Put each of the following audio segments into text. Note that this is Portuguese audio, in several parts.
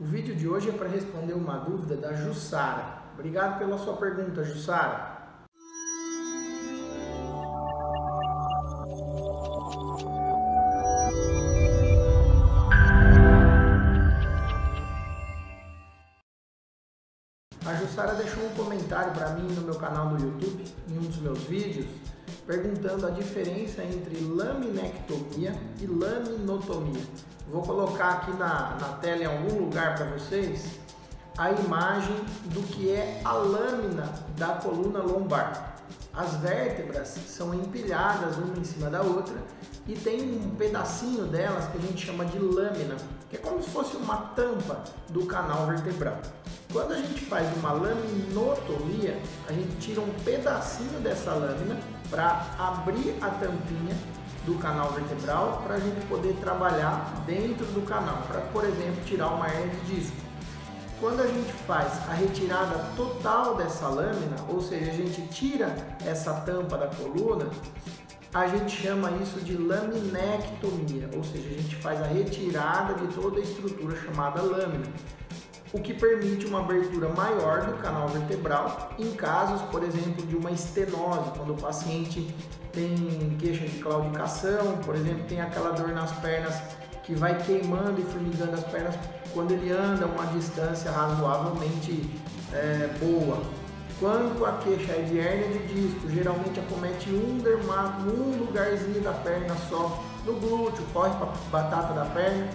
O vídeo de hoje é para responder uma dúvida da Jussara. Obrigado pela sua pergunta, Jussara. A Jussara deixou um comentário para mim no meu canal do YouTube, em um dos meus vídeos, perguntando a diferença entre laminectomia e laminotomia. Vou colocar aqui na, na tela em algum lugar para vocês a imagem do que é a lâmina da coluna lombar. As vértebras são empilhadas uma em cima da outra e tem um pedacinho delas que a gente chama de lâmina, que é como se fosse uma tampa do canal vertebral. Quando a gente faz uma laminotomia, a gente tira um pedacinho dessa lâmina para abrir a tampinha do canal vertebral para a gente poder trabalhar dentro do canal, para, por exemplo, tirar uma hernia de disco. Quando a gente faz a retirada total dessa lâmina, ou seja, a gente tira essa tampa da coluna, a gente chama isso de laminectomia, ou seja, a gente faz a retirada de toda a estrutura chamada lâmina o que permite uma abertura maior do canal vertebral em casos, por exemplo, de uma estenose, quando o paciente tem queixa de claudicação, por exemplo, tem aquela dor nas pernas que vai queimando e formigando as pernas quando ele anda uma distância razoavelmente é, boa. Quando a queixa é de hérnia de disco, geralmente acomete um dermato, um lugarzinho da perna só, no glúteo, corre para batata da perna,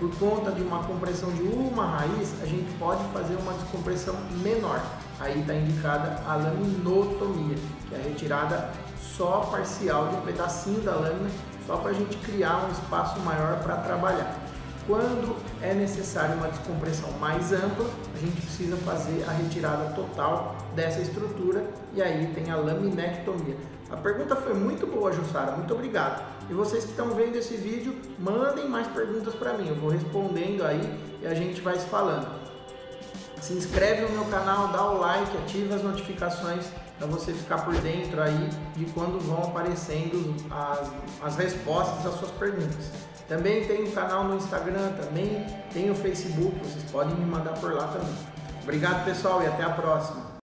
por conta de uma compressão de uma raiz, a gente pode fazer uma descompressão menor. Aí está indicada a laminotomia, que é a retirada só parcial de um pedacinho da lâmina, só para a gente criar um espaço maior para trabalhar. Quando é necessário uma descompressão mais ampla, a gente precisa fazer a retirada total dessa estrutura e aí tem a laminectomia. A pergunta foi muito boa, Jussara, muito obrigado. E vocês que estão vendo esse vídeo, mandem mais perguntas para mim, eu vou respondendo aí e a gente vai se falando. Se inscreve no meu canal, dá o like, ativa as notificações para você ficar por dentro aí de quando vão aparecendo as, as respostas às suas perguntas. Também tem o canal no Instagram, também tem o Facebook, vocês podem me mandar por lá também. Obrigado pessoal e até a próxima.